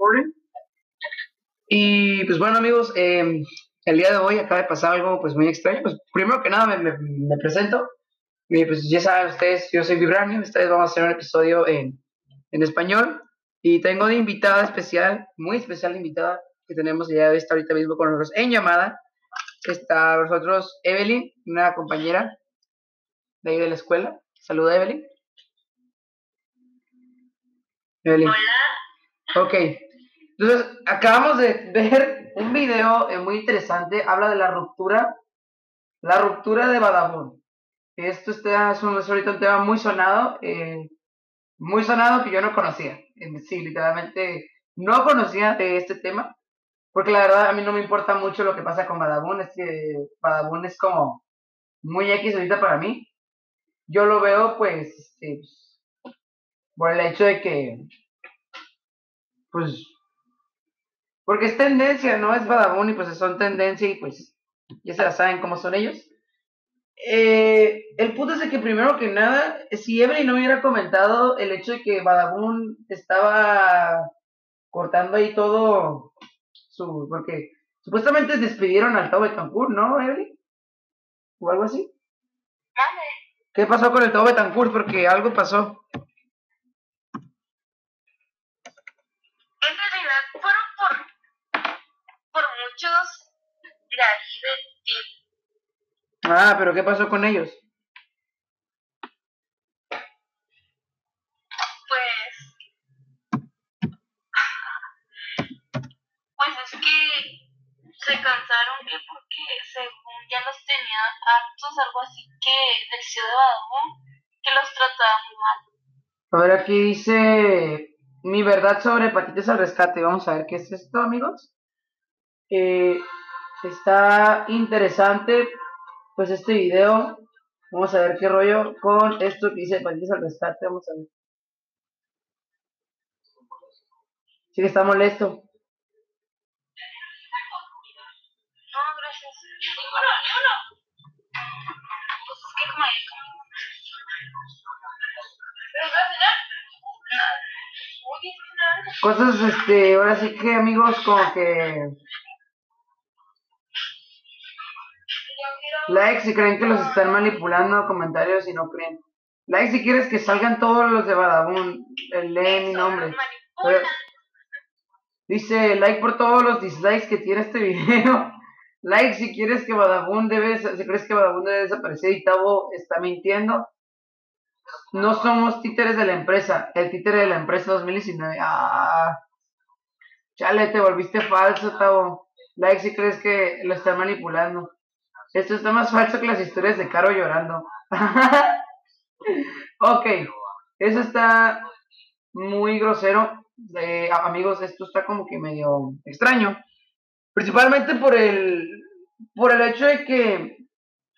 recording. Y pues bueno amigos, em, el día de hoy acaba de pasar algo pues muy extraño. Pues primero que nada me, me, presento. Y, pues ya saben ustedes, yo soy Vibranio. Esta vez vamos a hacer un episodio en, en español. Y tengo de invitada especial, muy especial invitada, que tenemos ya está ahorita mismo con nosotros en llamada. Está nosotros Evelyn, una compañera de ahí de la escuela. Saluda Evelyn. Evelyn. Hola. Ok. Entonces, acabamos de ver un video eh, muy interesante. Habla de la ruptura. La ruptura de Badabun. Esto está, es, un, ahorita un tema muy sonado. Eh, muy sonado que yo no conocía. Sí, literalmente no conocía de este tema. Porque la verdad a mí no me importa mucho lo que pasa con Badabun. Es que Badabun es como muy X ahorita para mí. Yo lo veo pues este, por el hecho de que pues porque es tendencia, no es Badabun y pues son tendencia y pues ya se la saben cómo son ellos. Eh, el punto es de que primero que nada, si Evelyn no hubiera comentado el hecho de que Badabun estaba cortando ahí todo su... porque supuestamente despidieron al Tao Betancourt, ¿no, Evelyn? ¿O algo así? ¿Qué pasó con el Tao Betancourt? Porque algo pasó. Ah, pero ¿qué pasó con ellos? Pues. Pues es que se cansaron que porque según ya los tenían hartos, algo así que del ciudad de Badabun, que los trataban muy mal. A ver, aquí dice mi verdad sobre hepatitis al rescate. Vamos a ver qué es esto, amigos. Eh, está interesante pues este video. Vamos a ver qué rollo con esto que dice hepatitis al rescate. Vamos a ver. Sí que está molesto. Cosas, este, ahora sí que amigos, como que Like si creen que los están manipulando, comentarios si no creen. Like si quieres que salgan todos los de Badabun. Lee mi nombre. dice like por todos los dislikes que tiene este video. like si quieres que Badabun debe, si crees que Badabun debe desaparecer y Tavo está mintiendo. No somos títeres de la empresa. El títere de la empresa 2019. Ah. Chale, te volviste falso, Tavo. Like si crees que lo están manipulando. Esto está más falso que las historias de Caro llorando. ok, eso está muy grosero. Amigos, esto está como que medio extraño. Principalmente por el, por el hecho de que,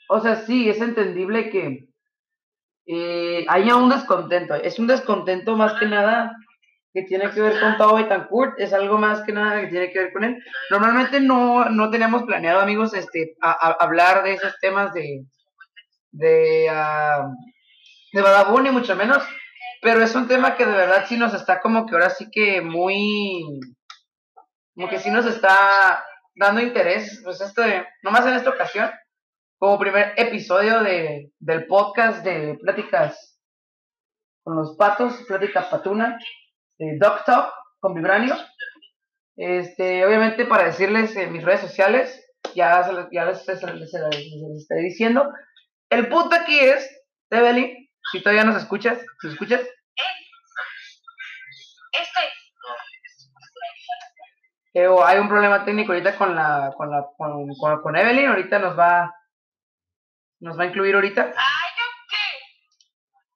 o sea, sí, es entendible que eh, haya un descontento. Es un descontento más que nada que tiene que ver con Tao Betancourt, es algo más que nada que tiene que ver con él. Normalmente no, no teníamos planeado, amigos, este, hablar de esos temas de, de, uh, de Badabun, ni mucho menos, pero es un tema que de verdad sí nos está como que ahora sí que muy, como que sí nos está dando interés, pues esto de, nomás en esta ocasión, como primer episodio de, del podcast de Pláticas con los Patos, Plática Patuna, eh, Talk con Vibranio. Este, obviamente para decirles en mis redes sociales, ya, ya les, estoy diciendo. El punto aquí es, Evelyn, si todavía nos escuchas, ¿nos escuchas? Eh, hay un problema técnico ahorita con la, con la, con, Evelyn, ahorita nos va, nos va a incluir ahorita.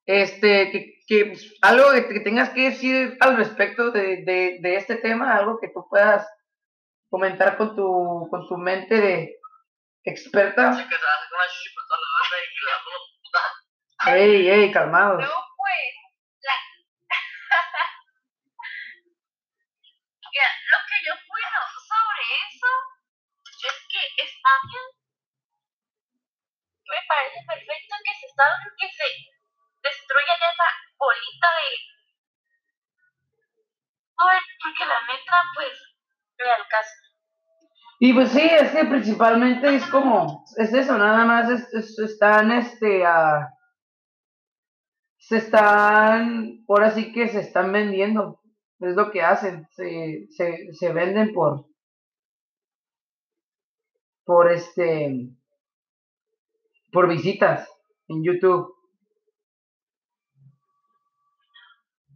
Este, que que pues, algo que, tengas que decir al respecto de, de, de, este tema, algo que tú puedas comentar con tu, con tu mente de experta. Ey, ey, calmado. No, pues, la... lo que yo puedo sobre eso es que está bien. Me parece perfecto que se sabe que se destruya esa bolita de porque la neta, pues, me alcanza. Y pues sí, es que principalmente es como, es eso, nada más es, están, este, se están, ahora sí que se están vendiendo, es lo que hacen, se, se, se venden por, por este, por visitas en YouTube.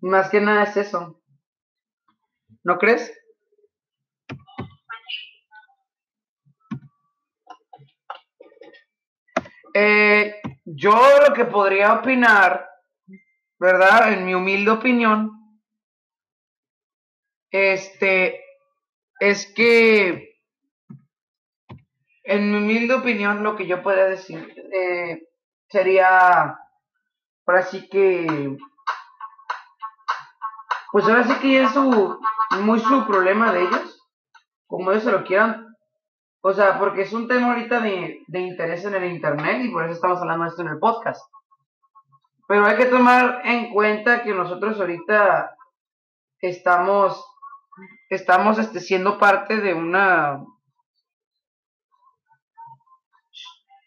Más que nada es eso. ¿No crees? Eh, yo lo que podría opinar, ¿verdad? En mi humilde opinión, este, es que, en mi humilde opinión, lo que yo podría decir eh, sería, ahora sí que, pues ahora sí que es su, muy su problema de ellos, como ellos se lo quieran o sea, porque es un tema ahorita de, interés en el Internet y por eso estamos hablando de esto en el podcast. Pero hay que tomar en cuenta que nosotros ahorita estamos, estamos este, siendo parte de una...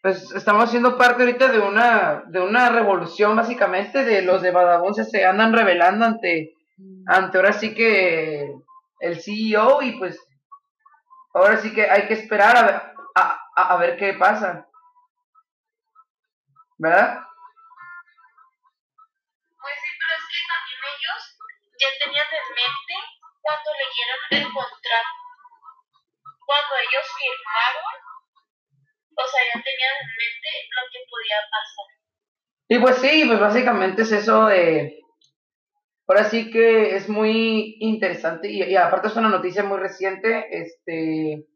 Pues estamos siendo parte ahorita de una, de una revolución básicamente de los de Badabun se andan revelando ante, ante ahora sí que el CEO y pues Ahora sí que hay que esperar a ver, a, ver qué pasa. ¿Verdad? Pues sí, pero es que también ellos ya tenían en mente cuando leyeron el contrato. Cuando ellos firmaron, o sea, ya tenían en mente lo que podía pasar. Y pues sí, pues básicamente es eso de Ahora sí que es muy interesante y, aparte es una noticia muy reciente. Este,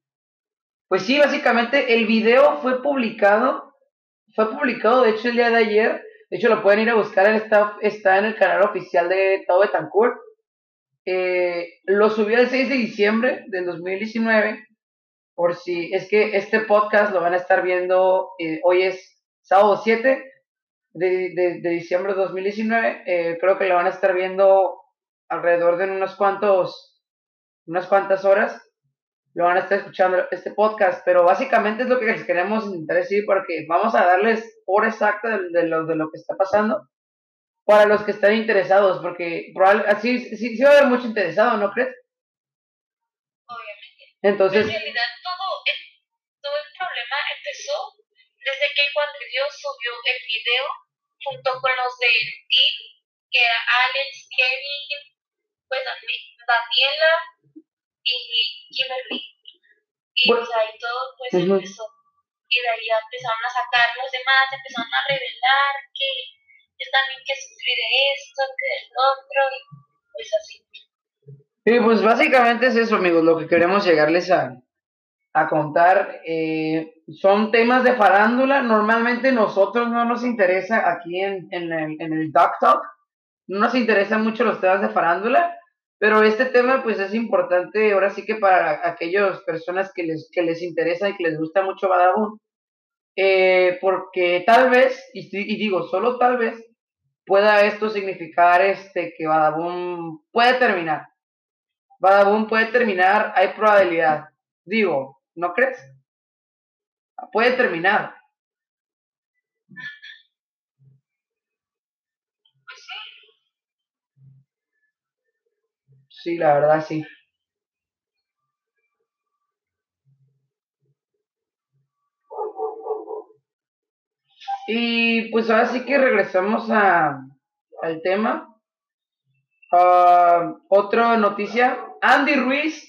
pues sí, básicamente el video fue publicado, fue publicado de hecho el día de ayer. De hecho lo pueden ir a buscar, está, está en el canal oficial de Tao Betancourt. Eh, lo subió el 6 de diciembre del 2019. Por si es que este podcast lo van a estar viendo, eh, hoy es sábado 7 de, de, diciembre de 2019. Eh, creo que lo van a estar viendo alrededor de unos cuantos, unas cuantas horas. Lo van a estar escuchando este podcast, pero básicamente es lo que les queremos intentar decir porque vamos a darles por exacta de, lo, de lo que está pasando para los que están interesados, porque probablemente así sí, sí, va a haber mucho interesado, ¿no crees? Obviamente. Entonces, en realidad todo el, todo el problema empezó desde que cuando Dios subió el video junto con los del team, que era Alex, Kevin, pues Daniela y Kimberly. Y pues ahí todo pues empezó. Y de ahí empezaron a sacar los demás, empezaron a revelar que yo también que sufrí de esto, que del otro, y pues así. Sí, pues básicamente es eso, amigos, lo que queremos llegarles a, a contar. Eh, son temas de farándula. Normalmente nosotros no nos interesa aquí en, en el, en el Talk Talk. No nos interesan mucho los temas de farándula. Pero este tema pues es importante ahora sí que para aquellas personas que les, que les interesa y que les gusta mucho Badabun. Eh, porque tal vez, y, y, digo solo tal vez, pueda esto significar este, que Badabun puede terminar. Badabun puede terminar, hay probabilidad. Digo, ¿No crees? Puede terminar. Sí, la verdad sí. Y pues ahora sí que regresamos a, al tema. Uh, otra noticia. Andy Ruiz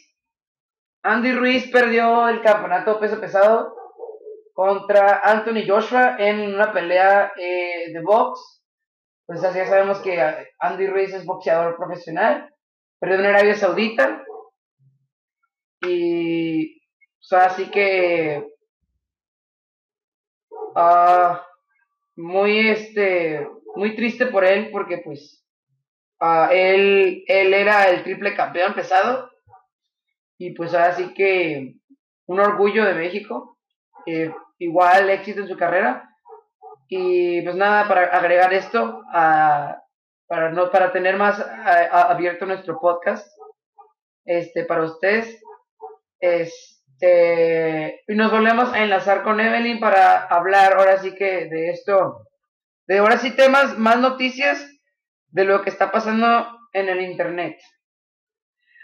Andy Ruiz perdió el campeonato peso pesado contra Anthony Joshua en una pelea eh, de box. Pues así ya sabemos que Andy Ruiz es boxeador profesional, perdió en Arabia Saudita. Y así que uh, muy este muy triste por él porque pues uh, él, él era el triple campeón pesado y pues ahora sí que un orgullo de México, igual éxito en su carrera. Y pues nada, para agregar esto, para, no, para tener más abierto nuestro podcast, este, para ustedes. Este, y nos volvemos a enlazar con Evelyn para hablar ahora sí que de esto, de ahora sí temas, más noticias de lo que está pasando en el Internet.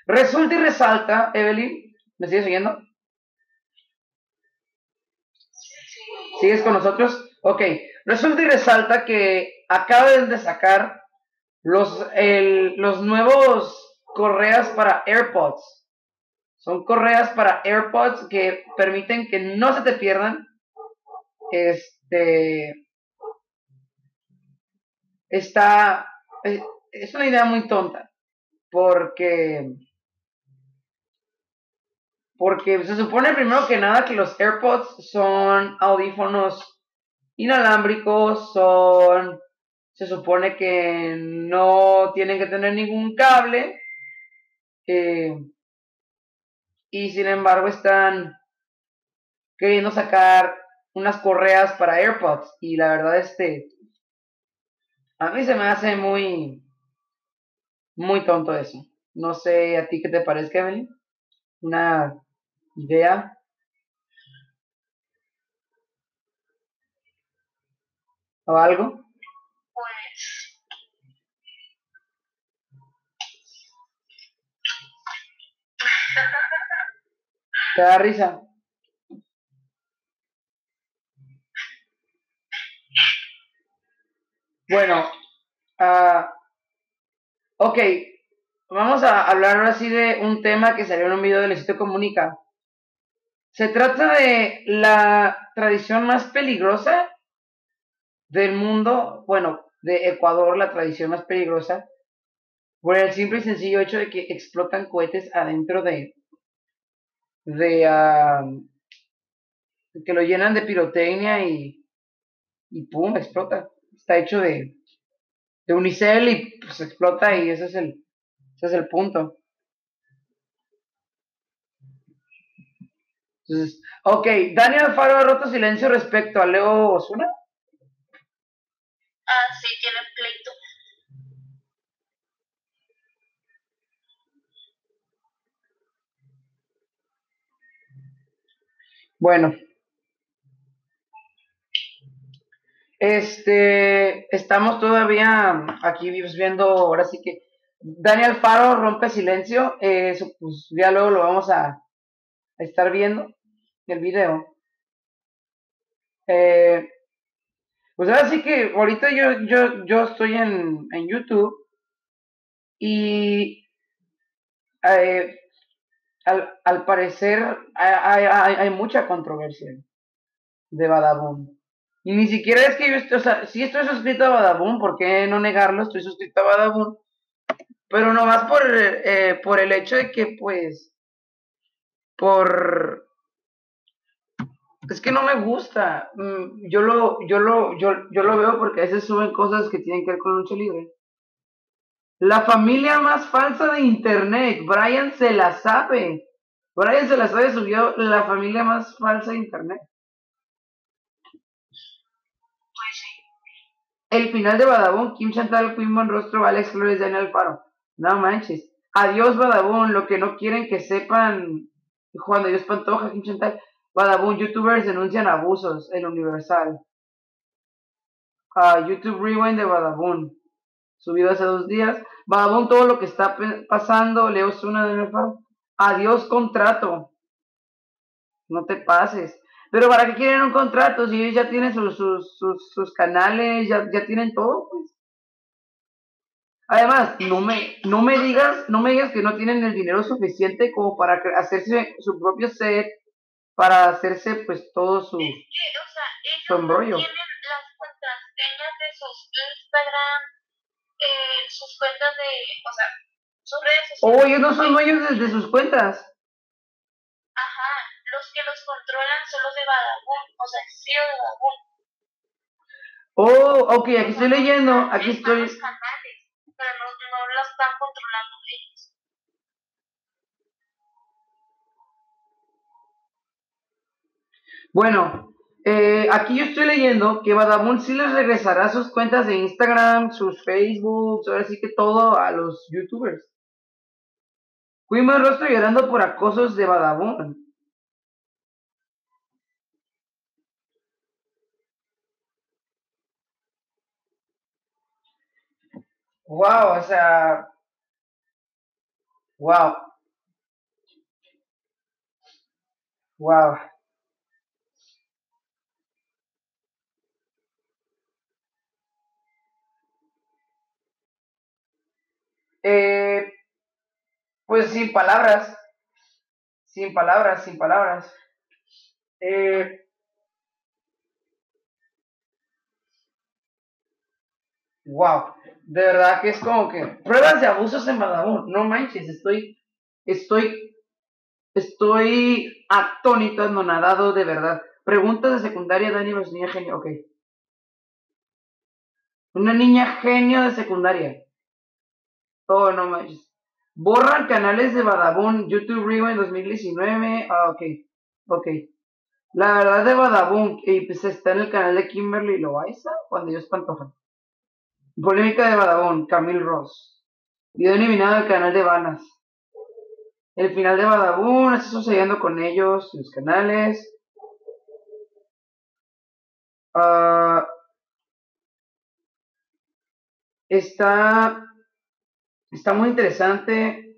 Resulta y resalta, Evelyn, ¿me sigues siguiendo? ¿Sigues con nosotros? Ok, resulta y resalta que acaban de sacar los, los nuevos correas para AirPods. Son correas para AirPods que permiten que no se te pierdan. Este. Está. Es una idea muy tonta. Porque. Porque se supone primero que nada que los AirPods son audífonos inalámbricos, son. Se supone que no tienen que tener ningún cable. Eh, y sin embargo están queriendo sacar unas correas para AirPods y la verdad este a mí se me hace muy muy tonto eso. No sé a ti qué te parece, Kevin. Una idea. ¿O algo? Pues ¿Te da risa? Bueno, uh, ok, vamos a hablar ahora sí de un tema que salió en un video del Instituto Comunica. Se trata de la tradición más peligrosa del mundo, bueno, de Ecuador, la tradición más peligrosa, por el simple y sencillo hecho de que explotan cohetes adentro de, de que lo llenan de pirotecnia y, y pum, explota. Está hecho de, de unicel y pues explota y ese es el, ese es el punto. Entonces, ok, Daniel Alfaro ha roto silencio respecto a Leo Osuna. Ah, sí, tiene pleito. Bueno. Este, estamos todavía aquí viendo, ahora sí que Daniel Faro rompe silencio, eso pues ya luego lo vamos a, estar viendo, el video. Eh, pues ahora sí que ahorita yo, yo, yo estoy en, en YouTube y eh, al, al parecer hay, mucha controversia de Badabun. Y ni siquiera es que yo estoy, o sea, sí estoy suscrito a Badabun, ¿por qué no negarlo? Estoy suscrito a Badabun. Pero no más por, eh, por el hecho de que, pues, por... Es que no me gusta. Mm, yo lo, yo lo, yo, yo lo veo porque a veces suben cosas que tienen que ver con lucha libre. La familia más falsa de internet. Brian se la sabe. Brian se la sabe, subió la familia más falsa de internet. El final de Badabun, Kim Chantal, Queen Rostro, Alex Flores, Daniel Alfaro. No manches. Adiós Badabun, lo que no quieren que sepan Juan de Dios Pantoja, Kim. Badabun, youtubers denuncian abusos, el Universal. YouTube Rewind de Badabun subido hace dos días. Badabun, todo lo que está pasando, Leo una de Adiós contrato. No te pases. Pero ¿para qué quieren un contrato si ellos ya tienen sus, sus, sus, canales, ya, ya, tienen todo? Pues? Además, no me, no me digas, no me digas que no tienen el dinero suficiente como para hacerse su propio set, para hacerse pues todo su, es que, o sea, su embrollo. tienen las contraseñas de sus Instagram, eh, sus cuentas de, o sea, sus redes sociales. Oh, ellos no son dueños desde sus cuentas. Ajá, los que los controlan son los de Badabun, o sea, sí de Badabun. Oh, ok, aquí estoy leyendo, aquí estoy. Canales, pero no, los están controlando ellos. Bueno, eh, aquí yo estoy leyendo que Badabun sí les regresará sus cuentas de Instagram, sus Facebook, ahora sí que todo a los youtubers. Fuimos rostro llorando por acosos de Badabun. Wow, o sea. Wow. Wow. Eh, pues sin palabras, sin palabras, sin palabras. Eh, wow, de verdad que es como que pruebas de abusos en Badabun, no manches, estoy, estoy, estoy atónito, anonadado de verdad. Preguntas de secundaria, Dani pues niña genio, ok. Una niña genio de secundaria. Oh, no manches. Borran canales de Badabun, YouTube en 2019. Ah, ok. Ok. La verdad de Badabun, y pues está en el canal de Kimberly Loaiza, cuando ellos pantojan. Polémica de Badabun, Camille Ross. Video eliminado del canal de Vanas. El final de Badabun, está sucediendo con ellos, los canales. Ah, está Está muy interesante.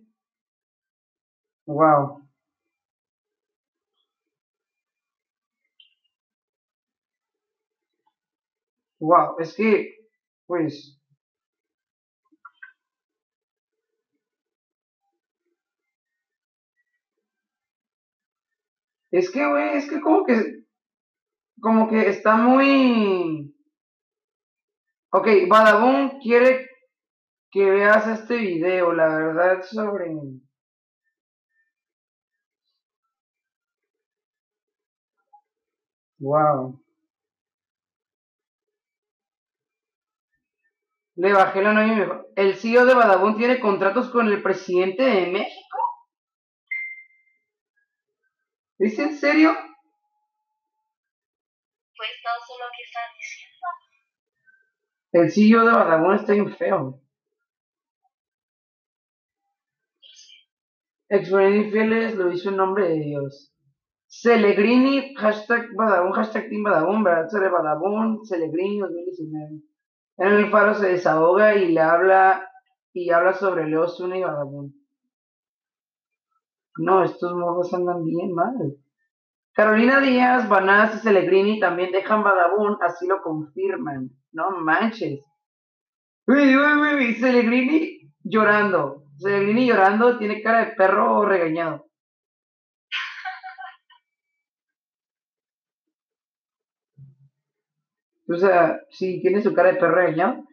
Wow. Wow, es que, pues, es que, güey, es que como que, como que está muy, ok, Badabun quiere que veas este video, la verdad, sobre... Wow. Le bajé la novia y me ¿El CEO de Badabun tiene contratos con el presidente de México? ¿Es en serio? Pues no sé lo que está diciendo. El CEO de Badabun está bien feo. Exponentes infieles lo hizo en nombre de Dios. Celegrini, hashtag Badabun, hashtag Team Badabun, ¿verdad? Sobre Badabun, Celegrini 2019. En el faro se desahoga y le habla y habla sobre Leo Zuna y Badabun. No, estos morros andan bien mal. Carolina Díaz, Banás y Celegrini también dejan Badabun, así lo confirman. No manches. Uy, uy, Celegrini llorando. Celegrini llorando tiene cara de perro regañado. Sea, sí, tiene su cara de perro regañado.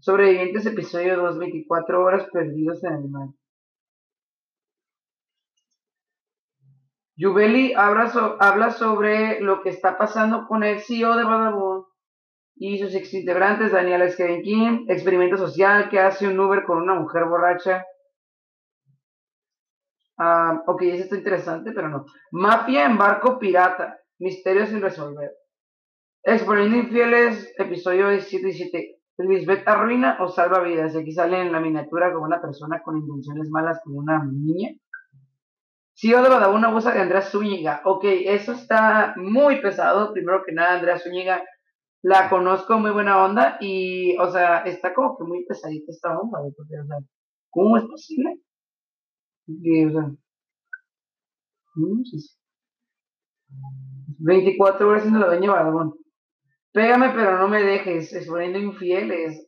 Sobrevivientes episodio 2, 24 horas perdidos en el mar. Yubeli habla, sobre lo que está pasando con el CEO de Badabun y sus exintegrantes, Daniela King, experimento social que hace un Uber con una mujer borracha Ah, ok, eso está interesante, pero no. Mafia en barco pirata. Misterios sin resolver. Exponiendo infieles, episodio 17 17. Lisbeth arruina o salva vidas. Aquí sale en la miniatura como una persona con intenciones malas como una niña. CEO de Badabun abusa de Andrea Zúñiga. Ok, eso está muy pesado. Primero que nada, Andrea Zúñiga la conozco muy buena onda y, o sea, está como que muy pesadita esta onda. ¿Cómo es posible? 24 horas siendo la dueña de Pégame, pero no me dejes, exponiendo infieles.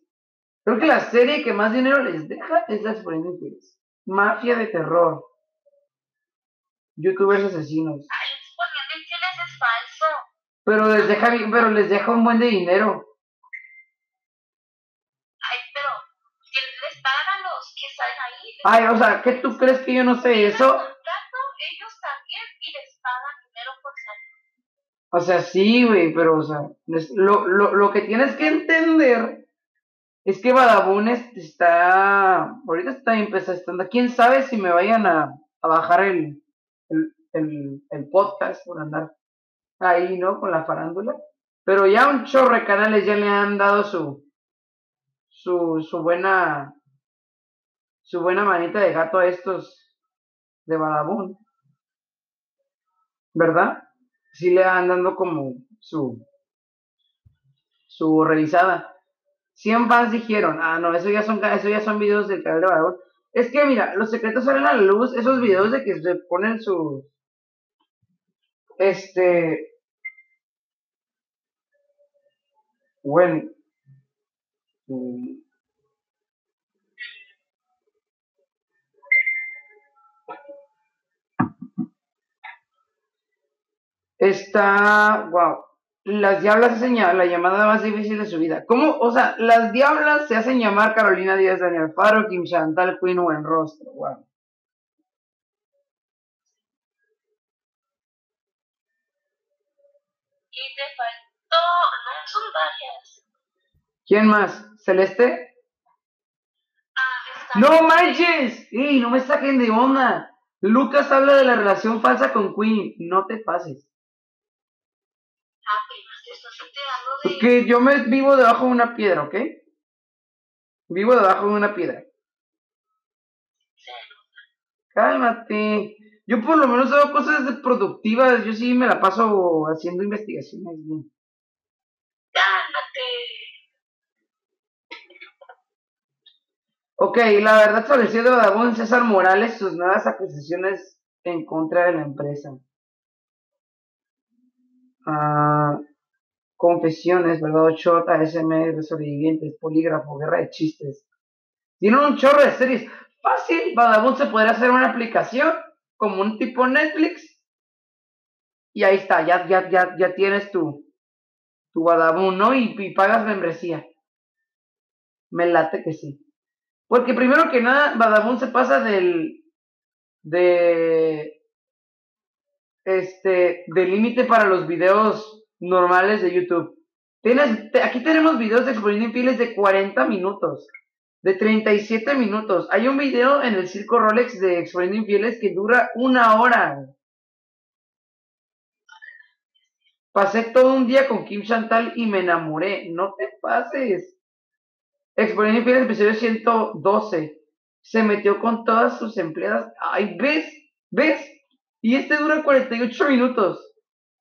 Creo que la serie que más dinero les deja es la exponiendo infieles. Mafia de terror. Youtubers asesinos. Ay, exponiendo infieles es falso. Pero les deja, pero les deja un buen de dinero. Ay, o sea, ¿qué tú crees que yo no sé eso? O sea, sí, güey, pero, o sea, lo, lo, lo que tienes que entender es que Badabun está, ahorita está empezando, quién sabe si me vayan a, a bajar el, el, el, el, podcast por andar ahí, ¿no? Con la farándula. Pero ya un chorro de canales ya le han dado su, su, su buena su buena manita de gato a estos de Badabun. ¿Verdad? Sí le van dando como su, su revisada. 100 fans dijeron, ah, no, eso ya son, eso ya son videos del canal de Badabun. Es que mira, los secretos salen a la luz, esos videos de que se ponen sus, este, bueno, mm, está, wow, las diablas hacen la llamada más difícil de su vida. ¿Cómo? O sea, las diablas se hacen llamar Carolina Díaz, Daniel Faro, Kim Chantal, Queen o en rostro. Wow. Y te faltó, no son varias. ¿Quién más? ¿Celeste? Ah, ¡No manches! ¡Ey, no me saquen de onda! Lucas habla de la relación falsa con Queen. No te pases. Porque yo me vivo debajo de una piedra, ¿ok? Vivo debajo de una piedra. Cálmate. Yo por lo menos hago cosas productivas. Yo sí me la paso haciendo investigaciones. güey. Cálmate. Ok, la verdad estableció de Badabun César Morales sus nuevas acusaciones en contra de la empresa. Ah, confesiones, ¿verdad? Shot, ASMR, sobrevivientes, polígrafo, guerra de chistes. Tienen un chorro de series. Fácil, Badabun se podría hacer una aplicación como un tipo Netflix. Y ahí está, ya, ya, ya, ya tienes tu, tu Badabun, ¿no? Y, y pagas membresía. Me late que sí. Porque primero que nada, Badabun se pasa del. de. Este. del límite para los videos normales de YouTube. Tienes, aquí tenemos videos de exponiendo infieles de 40 minutos. De 37 minutos. Hay un video en el circo Rolex de exponiendo infieles que dura una hora. Pasé todo un día con Kim Chantal y me enamoré. No te pases. Exponiendo infieles, episodio 112. Se metió con todas sus empleadas. Ay, ¿ves? ¿Ves? Y este dura 48 minutos.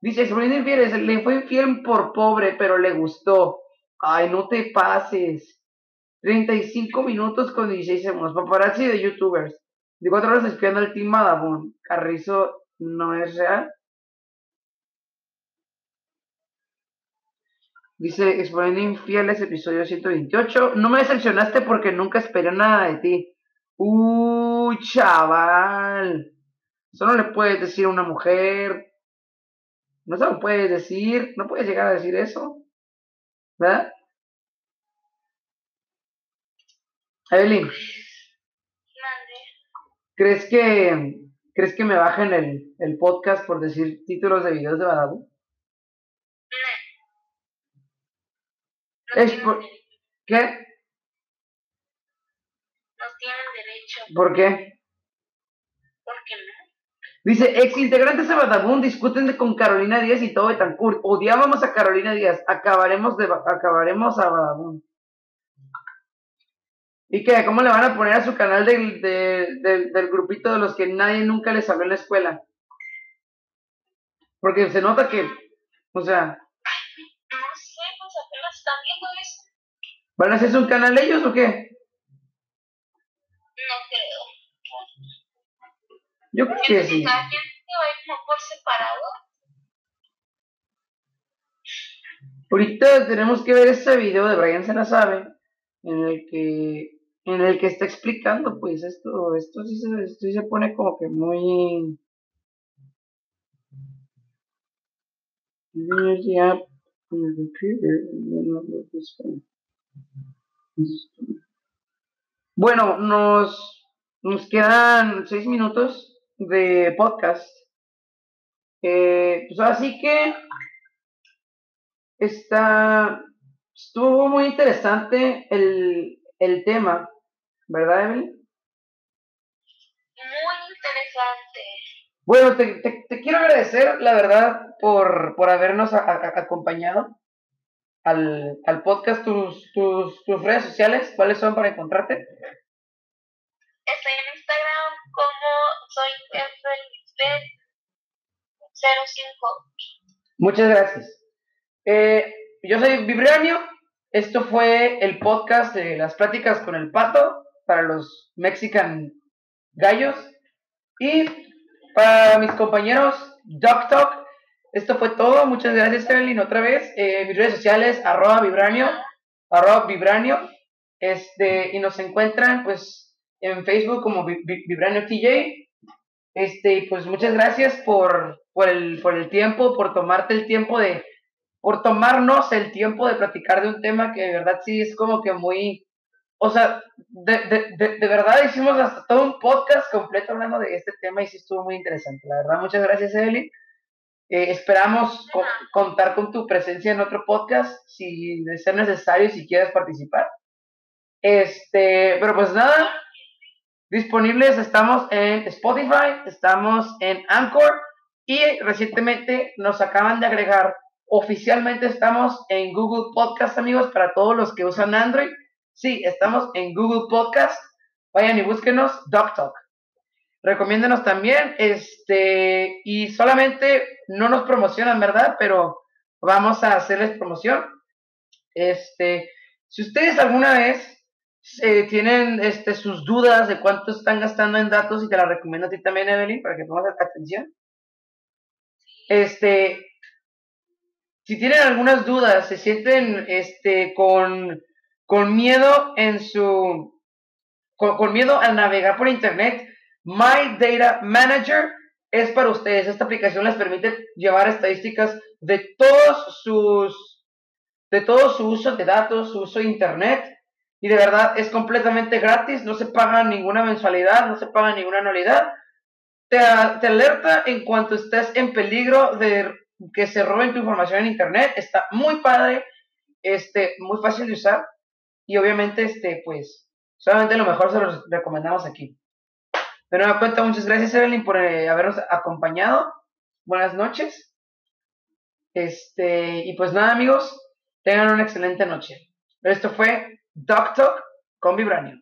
Dice, exponiendo infieles, le fue infiel por pobre, pero le gustó. Ay, no te pases. 35 minutos con 16 segundos. Paparazzi de youtubers. De 4 horas espiando al Team Madabun. Carrizo no es real. Dice, exponiendo infieles, episodio 128. No me decepcionaste porque nunca esperé nada de ti. Uy, chaval. Eso no le puedes decir a una mujer. No se lo puedes decir. No puedes llegar a decir eso. ¿Verdad? Evelyn. ¿crees que, ¿crees que me bajen el, el podcast por decir títulos de videos de Badabun? No Es por-. ¿Qué? No tienen derecho. ¿Por qué? Dice, ex integrantes de Badabun discuten con Carolina Díaz y todo Betancourt. Odiábamos a Carolina Díaz. Acabaremos de Ba- acabaremos a Badabun. ¿Y qué? ¿Cómo le van a poner a su canal del, de- del, del grupito de los que nadie nunca les habló en la escuela? Porque se nota que, o sea, No sé, pues apenas están viendo eso. ¿van a hacerse un canal ellos o qué? No creo. Yo creo que sí. cada quien se va a ir como por separado. Ahorita tenemos que ver este video de Brian se la sabe, en el que en el que está explicando, pues esto, esto sí se, esto sí se pone como que muy Bueno, nos, nos quedan seis minutos de podcast. Eh, pues así que está, estuvo muy interesante el, el tema, ¿verdad, Evelyn? Muy interesante. Bueno, te, te- te quiero agradecer, la verdad, por, por habernos a- a- acompañado al, al podcast. Tus, tus, tus redes sociales, ¿cuáles son para encontrarte? Soy Evelyn 05. Muchas gracias. Eh, yo soy Vibranio. Esto fue el podcast de las pláticas con el pato para los Mexican gallos. Y para mis compañeros Doc Talk, esto fue todo. Muchas gracias, Evelyn, otra vez. Eh, mis redes sociales, arroba Vibranio, arroba Vibranio. Este, y nos encuentran, pues, en Facebook como Vibranio TJ. Este, pues muchas gracias por, por, el, por el tiempo, por tomarte el tiempo de, por tomarnos el tiempo de platicar de un tema que de verdad sí es como que muy, o sea, de, de, de, verdad hicimos hasta todo un podcast completo hablando de este tema y sí estuvo muy interesante. La verdad, muchas gracias, Evelyn. Eh, esperamos contar con tu presencia en otro podcast, si de ser necesario, si quieres participar. Este, pero pues nada, disponibles estamos en Spotify, estamos en Anchor y recientemente nos acaban de agregar, oficialmente estamos en Google Podcast, amigos, para todos los que usan Android. Sí, estamos en Google Podcast. Vayan y búsquenos DocTalk. Recomiéndenos también, este, y solamente no nos promocionan, ¿verdad? Pero vamos a hacerles promoción. Este, si ustedes alguna vez eh, tienen este, sus dudas de cuánto están gastando en datos, y te la recomiendo a ti también, Evelyn, para que pongas atención. Este, si tienen algunas dudas, se sienten este, con, con miedo en su, con, con miedo al navegar por internet, My Data Manager es para ustedes. Esta aplicación les permite llevar estadísticas de todos sus, de todo su uso de datos, su uso de internet. Y de verdad es completamente gratis, no se paga ninguna mensualidad, no se paga ninguna anualidad. Te, alerta en cuanto estés en peligro de que se roben tu información en internet. Está muy padre, este, muy fácil de usar. Y obviamente, este, pues, solamente lo mejor se los recomendamos aquí. De nueva cuenta, muchas gracias Evelyn por eh, habernos acompañado. Buenas noches. Este, y pues nada amigos, tengan una excelente noche. Esto fue Doc Talk con Vibranio.